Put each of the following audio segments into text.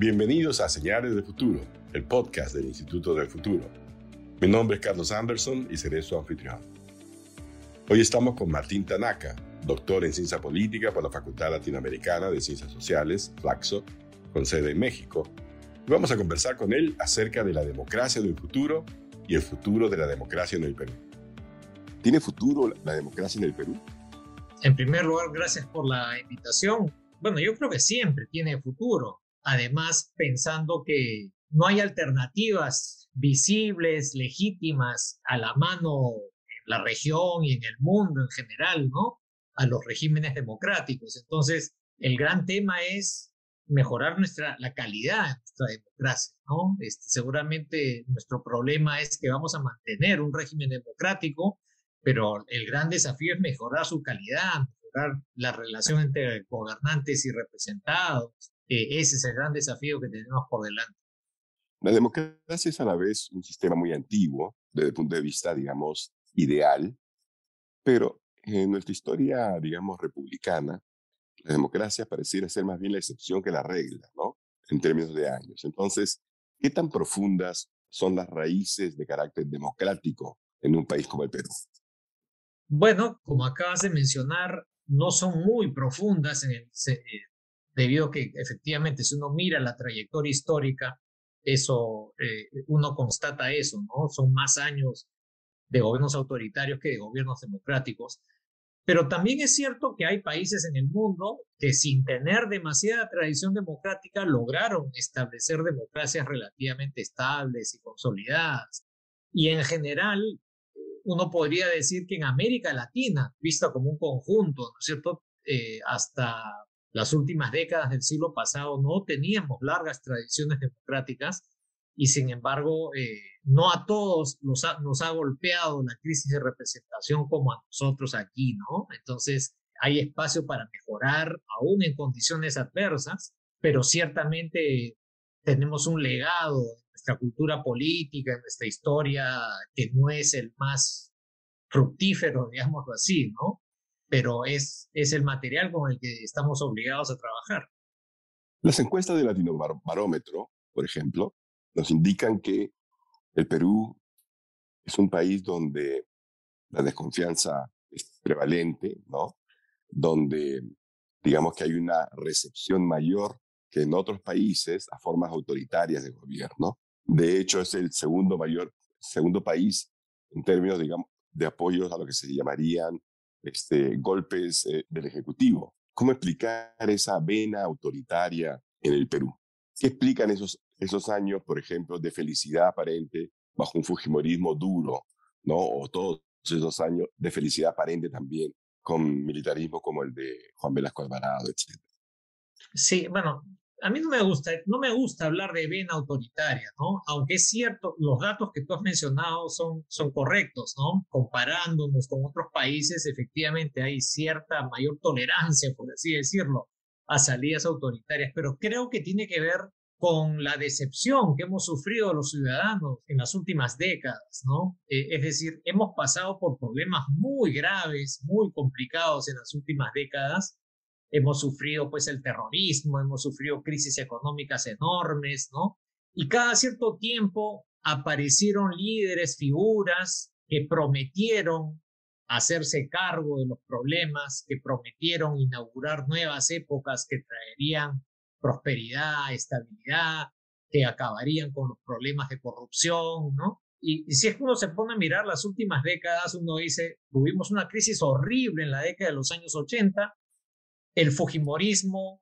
Bienvenidos a Señales del Futuro, el podcast del Instituto del Futuro. Mi nombre es Carlos Anderson y seré su anfitrión. Hoy estamos con Martín Tanaka, doctor en Ciencia Política por la Facultad Latinoamericana de Ciencias Sociales, Flaxo, con sede en México. Vamos a conversar con él acerca de la democracia del futuro y el futuro de la democracia en el Perú. ¿Tiene futuro la democracia en el Perú? En primer lugar, gracias por la invitación. Bueno, yo creo que siempre tiene futuro. Además, pensando que no hay alternativas visibles, legítimas, a la mano en la región y en el mundo en general, ¿no? A los regímenes democráticos. Entonces, el gran tema es mejorar nuestra, la calidad de nuestra democracia, ¿no? Este, seguramente nuestro problema es que vamos a mantener un régimen democrático, pero el gran desafío es mejorar su calidad, mejorar la relación entre gobernantes y representados. Eh, ese es el gran desafío que tenemos por delante. La democracia es a la vez un sistema muy antiguo desde el punto de vista, digamos, ideal, pero en nuestra historia, digamos, republicana, la democracia pareciera ser más bien la excepción que la regla, ¿no? En términos de años. Entonces, ¿qué tan profundas son las raíces de carácter democrático en un país como el Perú? Bueno, como acabas de mencionar, no son muy profundas en el, eh, debido a que efectivamente si uno mira la trayectoria histórica, eso, eh, uno constata eso, ¿no? Son más años de gobiernos autoritarios que de gobiernos democráticos. Pero también es cierto que hay países en el mundo que sin tener demasiada tradición democrática lograron establecer democracias relativamente estables y consolidadas. Y en general, uno podría decir que en América Latina, vista como un conjunto, ¿no es cierto? Eh, hasta las últimas décadas del siglo pasado no teníamos largas tradiciones democráticas y sin embargo eh, no a todos nos ha, nos ha golpeado la crisis de representación como a nosotros aquí, ¿no? Entonces hay espacio para mejorar aún en condiciones adversas, pero ciertamente tenemos un legado en nuestra cultura política, en nuestra historia, que no es el más fructífero, digámoslo así, ¿no? Pero es, es el material con el que estamos obligados a trabajar. Las encuestas de Latino Barómetro, por ejemplo, nos indican que el Perú es un país donde la desconfianza es prevalente, ¿no? Donde digamos que hay una recepción mayor que en otros países a formas autoritarias de gobierno. De hecho, es el segundo mayor, segundo país en términos, digamos, de apoyos a lo que se llamarían este, golpes eh, del Ejecutivo. ¿Cómo explicar esa vena autoritaria en el Perú? ¿Qué explican esos, esos años, por ejemplo, de felicidad aparente bajo un Fujimorismo duro, ¿no? O todos esos años de felicidad aparente también con militarismo como el de Juan Velasco Alvarado, etc. Sí, bueno, a mí no me gusta, no me gusta hablar de vena autoritaria, ¿no? Aunque es cierto, los datos que tú has mencionado son, son correctos, ¿no? Comparándonos con otros países, efectivamente hay cierta mayor tolerancia, por así decirlo, a salidas autoritarias, pero creo que tiene que ver con la decepción que hemos sufrido los ciudadanos en las últimas décadas, ¿no? Eh, es decir, hemos pasado por problemas muy graves, muy complicados en las últimas décadas, hemos sufrido pues el terrorismo, hemos sufrido crisis económicas enormes, ¿no? Y cada cierto tiempo aparecieron líderes, figuras que prometieron hacerse cargo de los problemas, que prometieron inaugurar nuevas épocas que traerían prosperidad, estabilidad, que acabarían con los problemas de corrupción, ¿no? Y, si es que uno se pone a mirar las últimas décadas, uno dice, tuvimos una crisis horrible en la década de los años 80, el Fujimorismo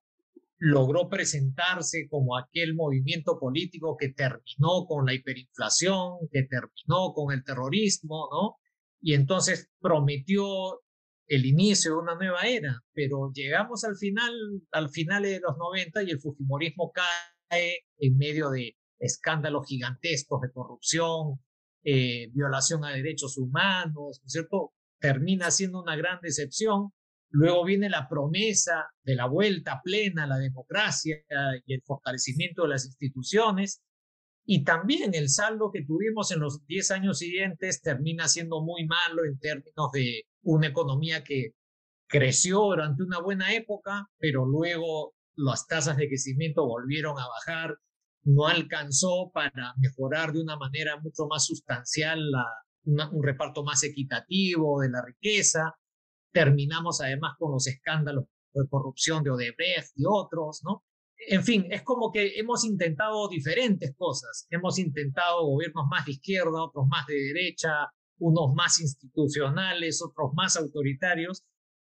logró presentarse como aquel movimiento político que terminó con la hiperinflación, que terminó con el terrorismo, ¿no? Y entonces prometió el inicio de una nueva era, pero llegamos al final, al final de los 90 y el Fujimorismo cae en medio de escándalos gigantescos de corrupción, eh, violación a derechos humanos, ¿no es cierto? Termina siendo una gran decepción Luego viene la promesa de la vuelta plena a la democracia y el fortalecimiento de las instituciones. Y también el saldo que tuvimos en los 10 años siguientes termina siendo muy malo en términos de una economía que creció durante una buena época, pero luego las tasas de crecimiento volvieron a bajar, no alcanzó para mejorar de una manera mucho más sustancial un reparto más equitativo de la riqueza. Terminamos además con los escándalos de corrupción de Odebrecht y otros, ¿no? En fin, es como que hemos intentado diferentes cosas. Hemos intentado gobiernos más de izquierda, otros más de derecha, unos más institucionales, otros más autoritarios,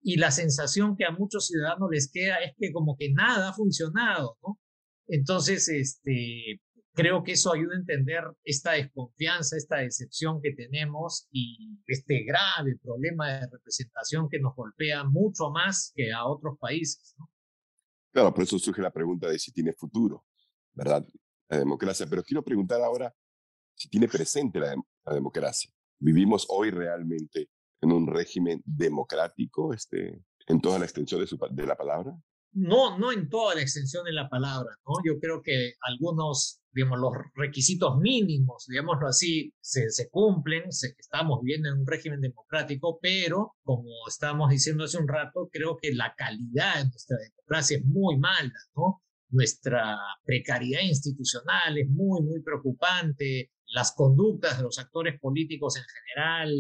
y la sensación que a muchos ciudadanos les queda es que como que nada ha funcionado, ¿no? Entonces, este, creo que eso ayuda a entender esta desconfianza, esta decepción que tenemos y este grave problema de representación que nos golpea mucho más que a otros países, ¿no? Claro, por eso surge la pregunta de si tiene futuro, ¿verdad? La democracia. Pero quiero preguntar ahora si tiene presente la, la democracia. ¿Vivimos hoy realmente en un régimen democrático este, en toda la extensión de, su, de la palabra? No, no en toda la extensión de la palabra, ¿no? Yo creo que algunos, digamos, los requisitos mínimos, digámoslo así, se, se cumplen, se, estamos viviendo en un régimen democrático, pero como estábamos diciendo hace un rato, creo que la calidad de nuestra democracia es muy mala, ¿no? Nuestra precariedad institucional es muy, muy preocupante, las conductas de los actores políticos en general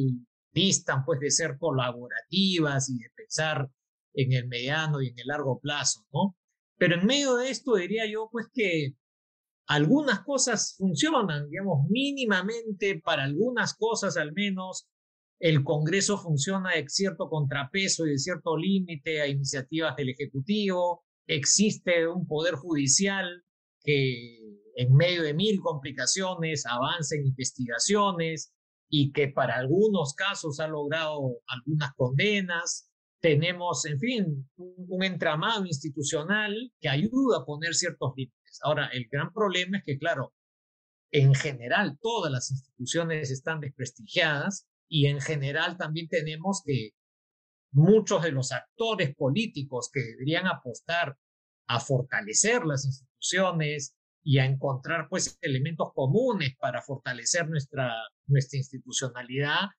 distan pues de ser colaborativas y de pensar en el mediano y en el largo plazo, ¿no? Pero en medio de esto diría yo pues que algunas cosas funcionan, digamos, mínimamente para algunas cosas al menos. El Congreso funciona de cierto contrapeso y de cierto límite a iniciativas del Ejecutivo. Existe un poder judicial que en medio de mil complicaciones avanza en investigaciones y que para algunos casos ha logrado algunas condenas. Tenemos, en fin, un, entramado institucional que ayuda a poner ciertos límites. Ahora, el gran problema es que, claro, en general todas las instituciones están desprestigiadas y en general también tenemos que muchos de los actores políticos que deberían apostar a fortalecer las instituciones, y a encontrar pues elementos comunes para fortalecer nuestra, nuestra institucionalidad,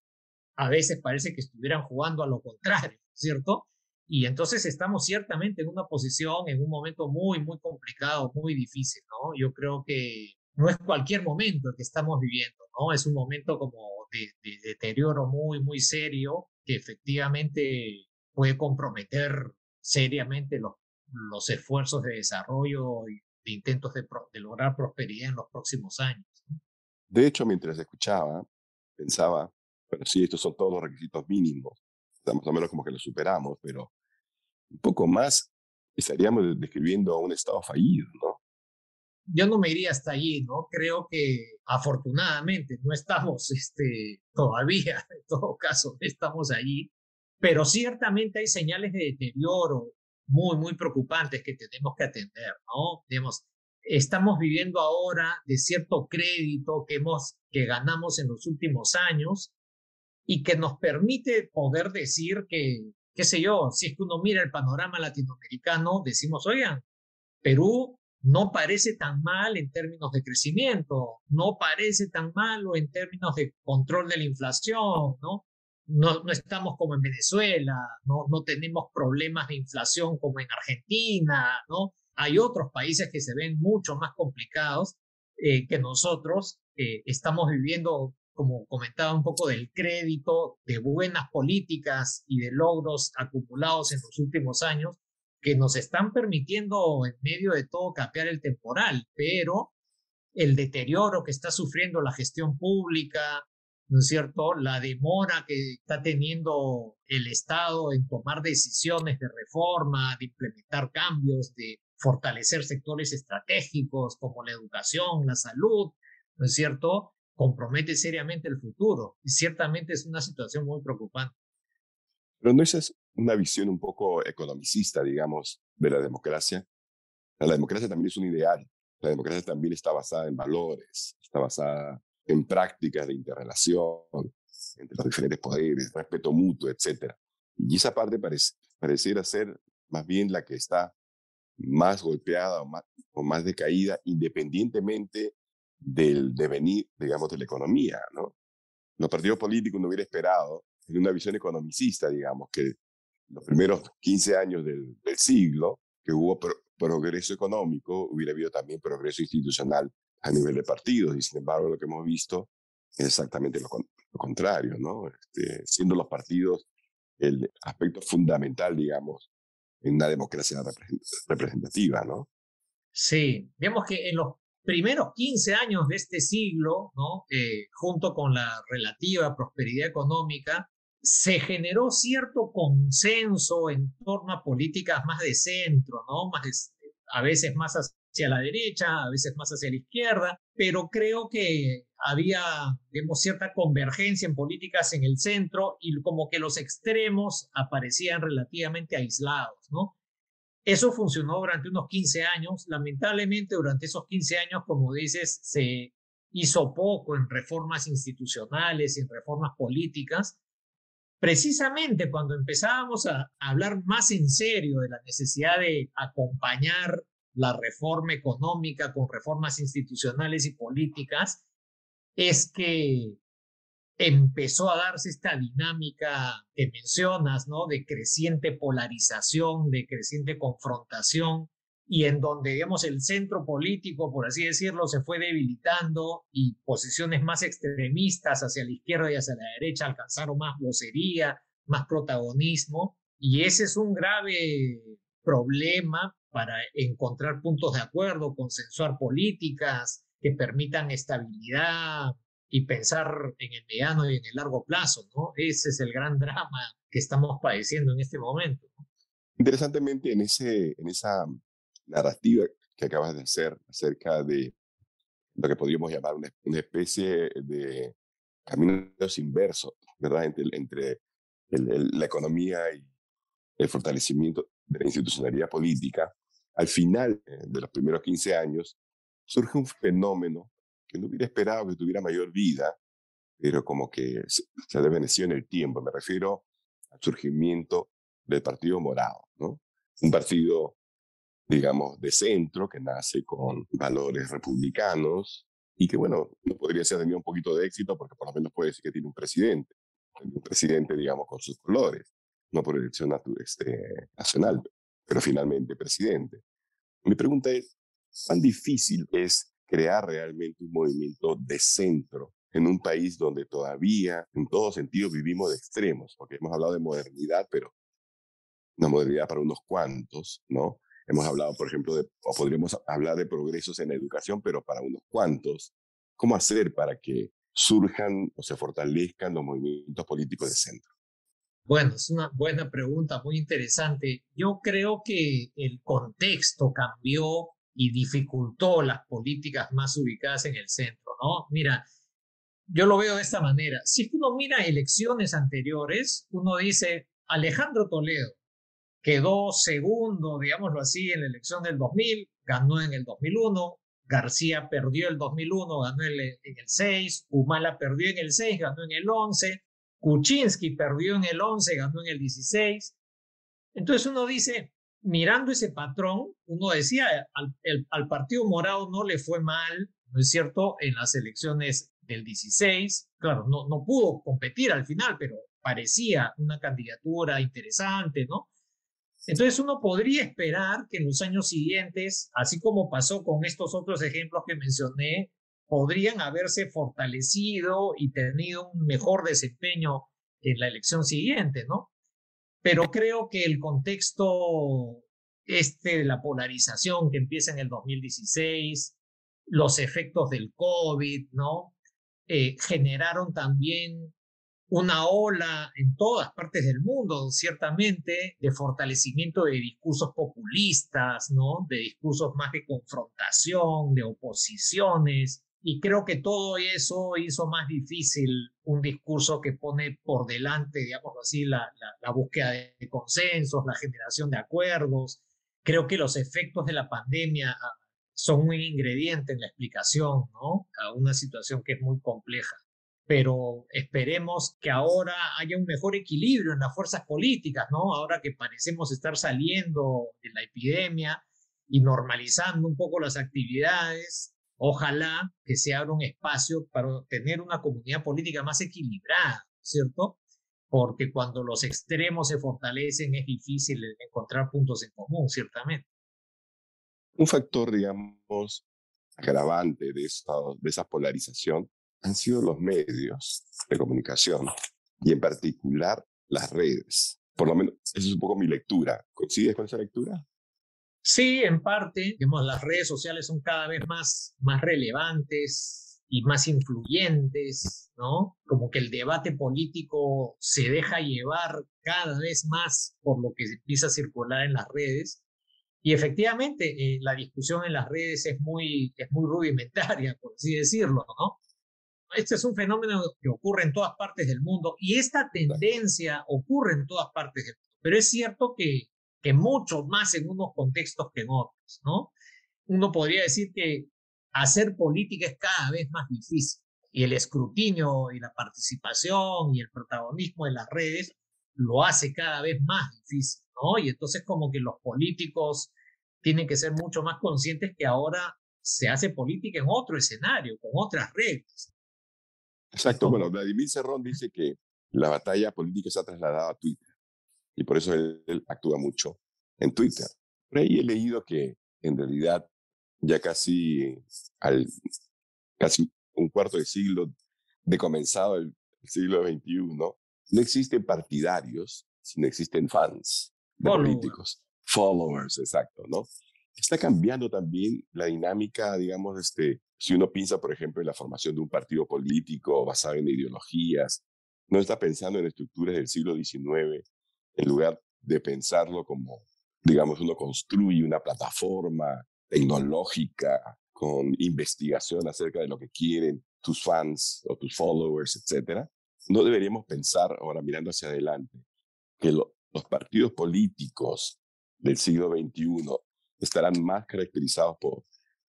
a veces parece que estuvieran jugando a lo contrario, ¿cierto? Y entonces estamos ciertamente en una posición, en un momento muy, muy complicado, muy difícil, ¿no? Yo creo que no es cualquier momento el que estamos viviendo, ¿no? Es un momento como de, de deterioro muy, muy serio que efectivamente puede comprometer seriamente los, los esfuerzos de desarrollo y intentos de, lograr prosperidad en los próximos años. De hecho, mientras escuchaba, pensaba, bueno, sí, estos son todos los requisitos mínimos, más o menos como que los superamos, pero un poco más estaríamos describiendo un Estado fallido, ¿no? Yo no me iría hasta allí, ¿no? Creo que afortunadamente no estamos este, todavía, en todo caso, estamos allí, pero ciertamente hay señales de deterioro muy, muy preocupantes que tenemos que atender, ¿no? Digamos, estamos viviendo ahora de cierto crédito que, hemos, que ganamos en los últimos años y que nos permite poder decir que, qué sé yo, si es que uno mira el panorama latinoamericano, decimos, oigan, Perú no parece tan mal en términos de crecimiento, no parece tan malo en términos de control de la inflación, ¿no? no, estamos como en Venezuela, no, no tenemos problemas de inflación como en Argentina, ¿no? Hay otros países que se ven mucho más complicados eh, que nosotros. Estamos viviendo, como comentaba un poco, del crédito, de buenas políticas y de logros acumulados en los últimos años que nos están permitiendo en medio de todo capear el temporal, pero el deterioro que está sufriendo la gestión pública, ¿no es cierto? La demora que está teniendo el Estado en tomar decisiones de reforma, de implementar cambios, de fortalecer sectores estratégicos como la educación, la salud, ¿no es cierto? Compromete seriamente el futuro y ciertamente es una situación muy preocupante. Pero no es una visión un poco economicista, digamos, de la democracia. La democracia también es un ideal. La democracia también está basada en valores, está basada en prácticas de interrelación entre los diferentes poderes, respeto mutuo, etc. Y esa parte parece, pareciera ser más bien la que está más golpeada o más, o más decaída independientemente del devenir, digamos, de la economía, ¿no? Los partidos políticos no hubiera esperado, en una visión economicista, digamos, que los primeros 15 años del, siglo, que hubo progreso económico, hubiera habido también progreso institucional a nivel de partidos. Y sin embargo, lo que hemos visto es exactamente lo, contrario, ¿no? Este, siendo los partidos el aspecto fundamental, digamos, en una democracia representativa, ¿no? Sí, vemos que en los primeros 15 años de este siglo, ¿no? Eh, junto con la relativa prosperidad económica, se generó cierto consenso en torno a políticas más de centro, ¿no? Más a veces más hacia la derecha, a veces más hacia la izquierda, pero creo que había, digamos, cierta convergencia en políticas en el centro y como que los extremos aparecían relativamente aislados, ¿no? Eso funcionó durante unos 15 años. Lamentablemente, durante esos 15 años, como dices, se hizo poco en reformas institucionales y en reformas políticas. Precisamente cuando empezábamos a hablar más en serio de la necesidad de acompañar la reforma económica con reformas institucionales y políticas, es que empezó a darse esta dinámica que mencionas, ¿no? De creciente polarización, de creciente confrontación, y en donde, digamos, el centro político, por así decirlo, se fue debilitando y posiciones más extremistas hacia la izquierda y hacia la derecha alcanzaron más vocería, más protagonismo, y ese es un grave problema para encontrar puntos de acuerdo, consensuar políticas que permitan estabilidad y pensar en el mediano y en el largo plazo, ¿no? Ese es el gran drama que estamos padeciendo en este momento. Interesantemente, en, ese, en esa narrativa que acabas de hacer acerca de lo que podríamos llamar una, una especie de caminos inversos, ¿verdad? Entre, entre la economía y el fortalecimiento de la institucionalidad política, al final eh, de los primeros 15 años, surge un fenómeno que no hubiera esperado que tuviera mayor vida, pero como que se, ha desvanecido en el tiempo. Me refiero al surgimiento del Partido Morado, ¿no? Un partido, digamos, de centro que nace con valores republicanos y que, bueno, no podría ser tenido un poquito de éxito porque por lo menos puede decir que tiene un presidente, un presidente, digamos, con sus colores, no por elección este, nacional, pero finalmente presidente. Mi pregunta es, ¿cuán difícil es crear realmente un movimiento de centro en un país donde todavía, en todos sentidos, vivimos de extremos? Porque hemos hablado de modernidad, pero una modernidad para unos cuantos, ¿no? Hemos hablado, por ejemplo, o podríamos hablar de progresos en la educación, pero para unos cuantos. ¿Cómo hacer para que surjan o se fortalezcan los movimientos políticos de centro? Bueno, es una buena pregunta, muy interesante. Yo creo que el contexto cambió y dificultó las políticas más ubicadas en el centro, ¿no? Mira, yo lo veo de esta manera. Si uno mira elecciones anteriores, uno dice, Alejandro Toledo quedó segundo, digámoslo así, en la elección del 2000, ganó en el 2001, García perdió el 2001, ganó en el, en el 6, Humala perdió en el 6, ganó en el 11, Kuczynski perdió en el 11, ganó en el 16. Entonces uno dice, mirando ese patrón, uno decía, al, al, Partido Morado no le fue mal, ¿no es cierto?, en las elecciones del 16. Claro, no, no pudo competir al final, pero parecía una candidatura interesante, ¿no? Entonces uno podría esperar que en los años siguientes, así como pasó con estos otros ejemplos que mencioné, podrían haberse fortalecido y tenido un mejor desempeño en la elección siguiente, ¿no? Pero creo que el contexto este de la polarización que empieza en el 2016, los efectos del COVID, ¿no? Eh, generaron también una ola en todas partes del mundo, ciertamente, de fortalecimiento de discursos populistas, ¿no? De discursos más de confrontación, de oposiciones, y creo que todo eso hizo más difícil un discurso que pone por delante, digamos así, la, la, búsqueda de consensos, la generación de acuerdos. Creo que los efectos de la pandemia ah, son un ingrediente en la explicación, ¿no? A una situación que es muy compleja. Pero esperemos que ahora haya un mejor equilibrio en las fuerzas políticas, ¿no? Ahora que parecemos estar saliendo de la epidemia y normalizando un poco las actividades, Ojalá que se abra un espacio para tener una comunidad política más equilibrada, ¿cierto? Porque cuando los extremos se fortalecen es difícil encontrar puntos en común, ciertamente. Un factor, digamos, agravante de, esta, de esa polarización han sido los medios de comunicación y en particular las redes. Por lo menos, esa es un poco mi lectura. ¿Coincides con esa lectura? Sí, en parte, digamos, las redes sociales son cada vez más, más relevantes y más influyentes, ¿no? Como que el debate político se deja llevar cada vez más por lo que empieza a circular en las redes y efectivamente, eh, la discusión en las redes es muy, es muy rudimentaria, por así decirlo, ¿no? Este es un fenómeno que ocurre en todas partes del mundo y esta tendencia ocurre en todas partes del mundo, pero es cierto que, que mucho más en unos contextos que en otros, ¿no? Uno podría decir que hacer política es cada vez más difícil y el escrutinio y la participación y el protagonismo en las redes lo hace cada vez más difícil. Y entonces como que los políticos tienen que ser mucho más conscientes que ahora se hace política en otro escenario, con otras reglas. Exacto. Bueno, Vladimir Cerrón dice que la batalla política se ha trasladado a Twitter y por eso él, actúa mucho en Twitter. Por ahí he leído que en realidad ya casi al casi un cuarto de siglo de comenzado el, el siglo XXI, no existen partidarios, sino existen fans de políticos. Followers, exacto, ¿no? Está cambiando también la dinámica, digamos, este, si uno piensa, por ejemplo, en la formación de un partido político basado en ideologías, no está pensando en estructuras del siglo XIX, en lugar de pensarlo como, digamos, uno construye una plataforma tecnológica con investigación acerca de lo que quieren tus fans o tus followers, etcétera. No deberíamos pensar ahora mirando hacia adelante que lo, los partidos políticos del siglo XXI estarán más caracterizados por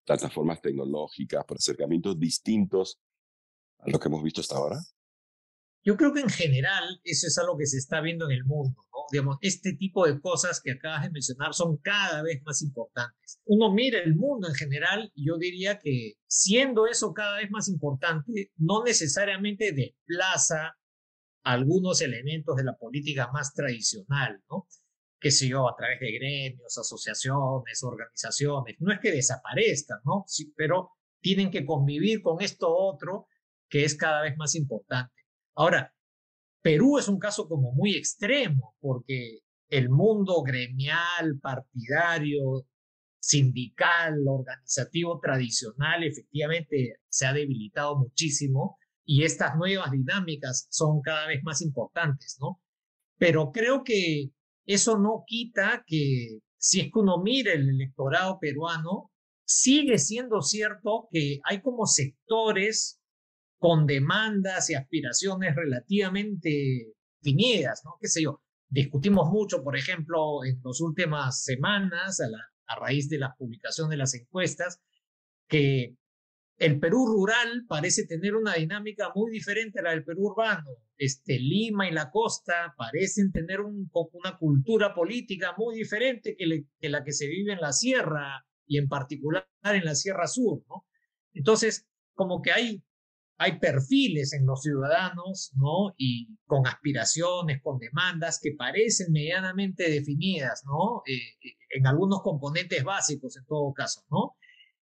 plataformas tecnológicas, por acercamientos distintos a lo que hemos visto hasta ahora? Yo creo que en general eso es algo que se está viendo en el mundo. Digamos, este tipo de cosas que acabas de mencionar son cada vez más importantes. Uno mira el mundo en general y yo diría que siendo eso cada vez más importante, no necesariamente desplaza algunos elementos de la política más tradicional, ¿no? qué sé yo, a través de gremios, asociaciones, organizaciones. No es que desaparezcan, ¿no? Sí, pero tienen que convivir con esto otro que es cada vez más importante. Ahora, Perú es un caso como muy extremo, porque el mundo gremial, partidario, sindical, organizativo tradicional, efectivamente se ha debilitado muchísimo y estas nuevas dinámicas son cada vez más importantes, ¿no? Pero creo que eso no quita que si es que uno mira el electorado peruano, sigue siendo cierto que hay como sectores con demandas y aspiraciones relativamente definidas, ¿no? ¿Qué sé yo? Discutimos mucho, por ejemplo, en las últimas semanas, a, raíz de la publicación de las encuestas, que el Perú rural parece tener una dinámica muy diferente a la del Perú urbano. Este, Lima y la costa parecen tener un, una cultura política muy diferente que, que, la que se vive en la sierra y en particular en la Sierra Sur. ¿no? Entonces, como que hay, hay perfiles en los ciudadanos ¿no? y con aspiraciones, con demandas que parecen medianamente definidas ¿no? Eh, eh, en algunos componentes básicos en todo caso. ¿no?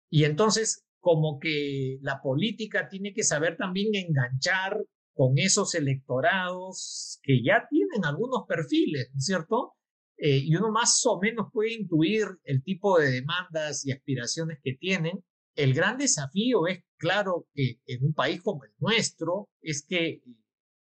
Y entonces como que la política tiene que saber también enganchar con esos electorados que ya tienen algunos perfiles, ¿no es cierto? Eh, y uno más o menos puede intuir el tipo de demandas y aspiraciones que tienen. El gran desafío es, claro, que en un país como el nuestro, es que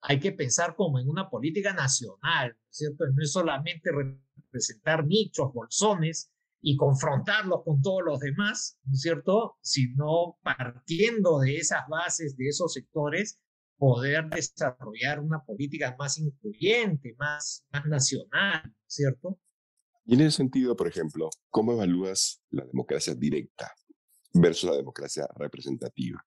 hay que pensar como en una política nacional, ¿no es cierto? No es solamente representar nichos, bolsones, y confrontarlos con todos los demás, ¿no cierto? Sino partiendo de esas bases, de esos sectores, poder desarrollar una política más incluyente, más, nacional, ¿no es cierto? Y en ese sentido, por ejemplo, ¿cómo evalúas la democracia directa versus la democracia representativa?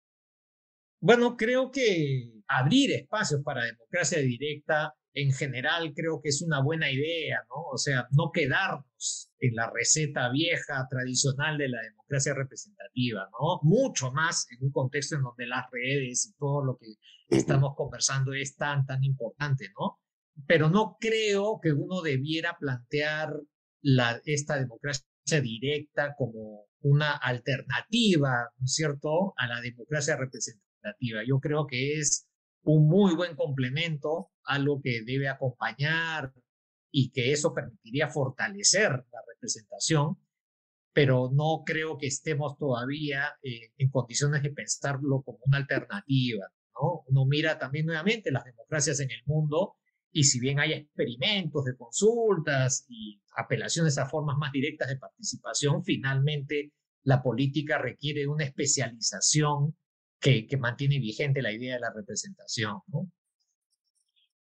Bueno, creo que abrir espacios para democracia directa en general creo que es una buena idea, ¿no? O sea, no quedarnos en la receta vieja, tradicional de la democracia representativa, ¿no? Mucho más en un contexto en donde las redes y todo lo que estamos conversando es tan, tan importante, ¿no? Pero no creo que uno debiera plantear la, esta democracia directa como una alternativa, ¿no es cierto?, a la democracia representativa. Yo creo que es un muy buen complemento, algo que debe acompañar y que eso permitiría fortalecer la representación, pero no creo que estemos todavía eh, en condiciones de pensarlo como una alternativa. ¿no? Uno mira también nuevamente las democracias en el mundo y si bien hay experimentos de consultas y apelaciones a formas más directas de participación, finalmente la política requiere una especialización que, que mantiene vigente la idea de la representación. ¿no?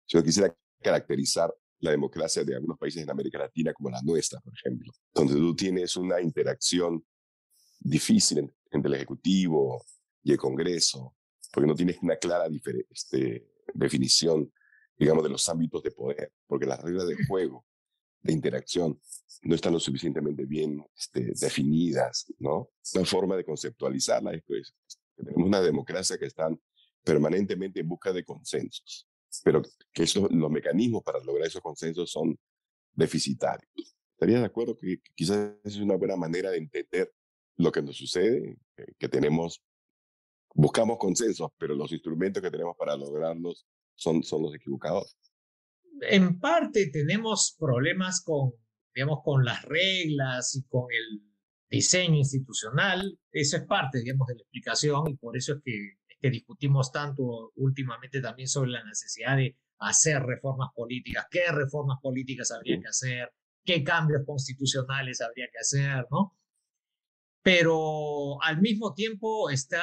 Yo quisiera caracterizar la democracia de algunos países en América Latina como la nuestra, por ejemplo, donde tú tienes una interacción difícil entre el Ejecutivo y el Congreso, porque no tienes una clara este, definición digamos, de los ámbitos de poder, porque las reglas de juego, de interacción, no están lo suficientemente bien este, definidas, ¿no? Una forma de conceptualizarla es que tenemos una democracia que están permanentemente en busca de consensos, pero que los mecanismos para lograr esos consensos son deficitarios. ¿Estarías de acuerdo que quizás es una buena manera de entender lo que nos sucede, que tenemos, buscamos consensos, pero los instrumentos que tenemos para lograrlos son, son los equivocados. En parte tenemos problemas con, digamos, con las reglas y con el diseño institucional. Eso es parte, digamos, de la explicación y por eso es que, que discutimos tanto últimamente también sobre la necesidad de hacer reformas políticas, qué reformas políticas habría que hacer, qué cambios constitucionales habría que hacer, ¿no? Pero al mismo tiempo está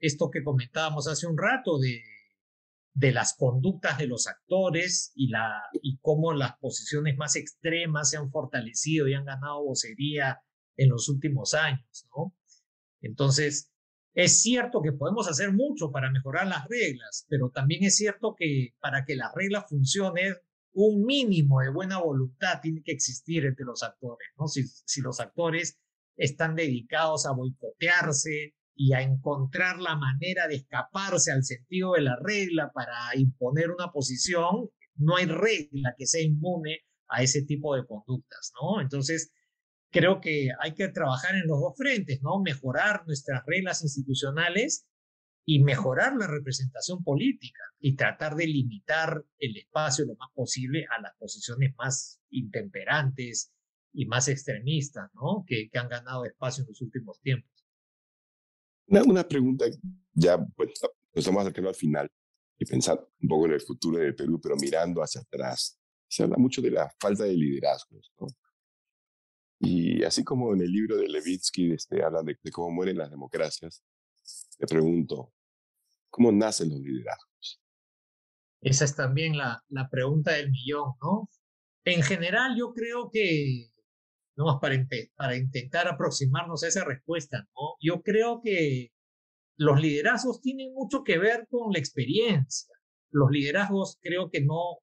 esto que comentábamos hace un rato de de las conductas de los actores y, la, y cómo las posiciones más extremas se han fortalecido y han ganado vocería en los últimos años, ¿no? Entonces, es cierto que podemos hacer mucho para mejorar las reglas, pero también es cierto que para que las reglas funcionen, un mínimo de buena voluntad tiene que existir entre los actores, ¿no? Si, si los actores están dedicados a boicotearse, y a encontrar la manera de escaparse al sentido de la regla para imponer una posición, no hay regla que sea inmune a ese tipo de conductas, ¿no? Entonces, creo que hay que trabajar en los dos frentes, ¿no? Mejorar nuestras reglas institucionales y mejorar la representación política y tratar de limitar el espacio lo más posible a las posiciones más intemperantes y más extremistas, ¿no? Que, que han ganado espacio en los últimos tiempos. Una, pregunta, ya pues, nos estamos acercando al final y pensando un poco en el futuro del Perú, pero mirando hacia atrás. Se habla mucho de la falta de liderazgos, ¿no? Y así como en el libro de Levitsky este, hablan de, cómo mueren las democracias, te pregunto, ¿cómo nacen los liderazgos? Esa es también la, la pregunta del millón, ¿no? En general, yo creo que ¿no? Para, para intentar aproximarnos a esa respuesta, ¿no? Yo creo que los liderazgos tienen mucho que ver con la experiencia. Los liderazgos creo que no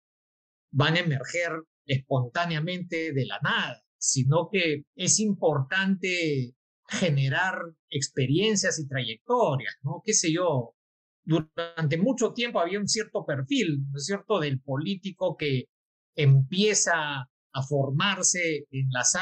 van a emerger espontáneamente de la nada, sino que es importante generar experiencias y trayectorias, ¿no? ¿Qué sé yo? Durante mucho tiempo había un cierto perfil, ¿no es cierto?, del político que empieza a formarse en las,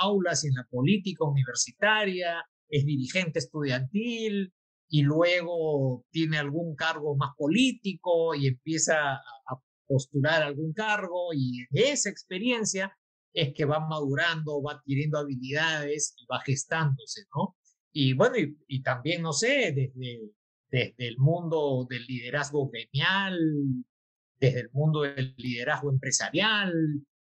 aulas y en la política universitaria, es dirigente estudiantil y luego tiene algún cargo más político y empieza a postular algún cargo y esa experiencia es que va madurando, va adquiriendo habilidades y va gestándose, ¿no? Y bueno, y, también, no sé, desde, desde el mundo del liderazgo gremial, desde el mundo del liderazgo empresarial,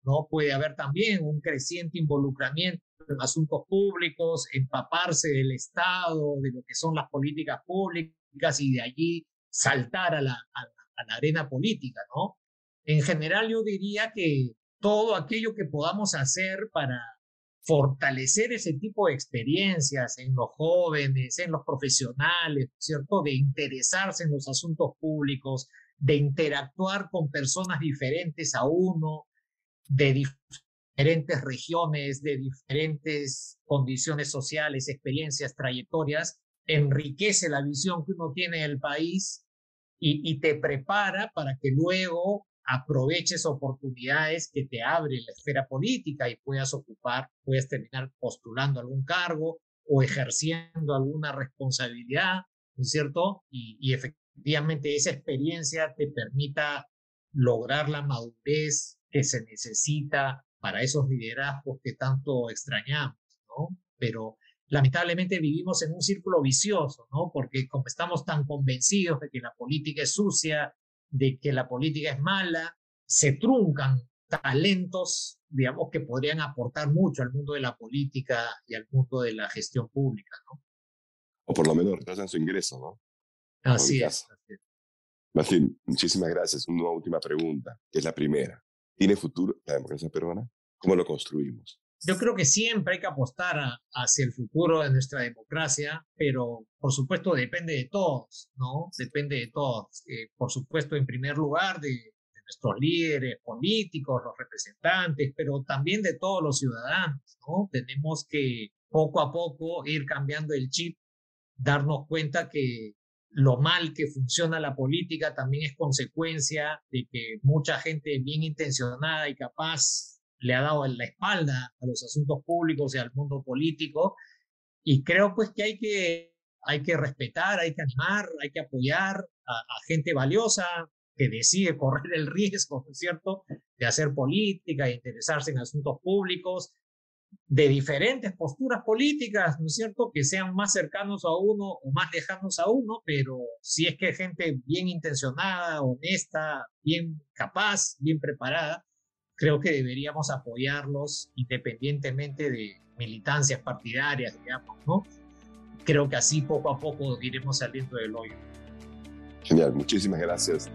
¿no? Puede haber también un creciente involucramiento en asuntos públicos, empaparse del Estado, de lo que son las políticas públicas y de allí saltar a la, a, la arena política, ¿no? En general yo diría que todo aquello que podamos hacer para fortalecer ese tipo de experiencias en los jóvenes, en los profesionales, ¿cierto? De interesarse en los asuntos públicos, de interactuar con personas diferentes a uno, de diferentes regiones, de diferentes condiciones sociales, experiencias, trayectorias, enriquece la visión que uno tiene del país y, te prepara para que luego aproveches oportunidades que te abre la esfera política y puedas ocupar, puedas terminar postulando algún cargo o ejerciendo alguna responsabilidad, ¿no es cierto? Y efectivamente esa experiencia te permita lograr la madurez que se necesita para esos liderazgos que tanto extrañamos, ¿no? Pero lamentablemente vivimos en un círculo vicioso, ¿no? Porque como estamos tan convencidos de que la política es sucia, de que la política es mala, se truncan talentos, digamos, que podrían aportar mucho al mundo de la política y al mundo de la gestión pública, ¿no? O por lo menos retrasan su ingreso, ¿no? Así es. Martín, muchísimas gracias. Una última pregunta, que es la primera. ¿Tiene futuro la democracia peruana? ¿Cómo lo construimos? Yo creo que siempre hay que apostar hacia el futuro de nuestra democracia, pero por supuesto depende de todos, ¿no? Depende de todos. Eh, por supuesto, en primer lugar, de, de, nuestros líderes políticos, los representantes, pero también de todos los ciudadanos, ¿no? Tenemos que poco a poco ir cambiando el chip, darnos cuenta que lo mal que funciona la política también es consecuencia de que mucha gente bien intencionada y capaz le ha dado la espalda a los asuntos públicos y al mundo político. Y creo pues que hay que, hay que respetar, hay que animar, hay que apoyar a, a gente valiosa que decide correr el riesgo, ¿no es cierto?, de hacer política, de interesarse en asuntos públicos, de diferentes posturas políticas, ¿no es cierto?, que sean más cercanos a uno o más lejanos a uno, pero si es que gente bien intencionada, honesta, bien capaz, bien preparada, creo que deberíamos apoyarlos independientemente de militancias partidarias, digamos, ¿no? Creo que así poco a poco iremos saliendo del hoyo. Genial, muchísimas gracias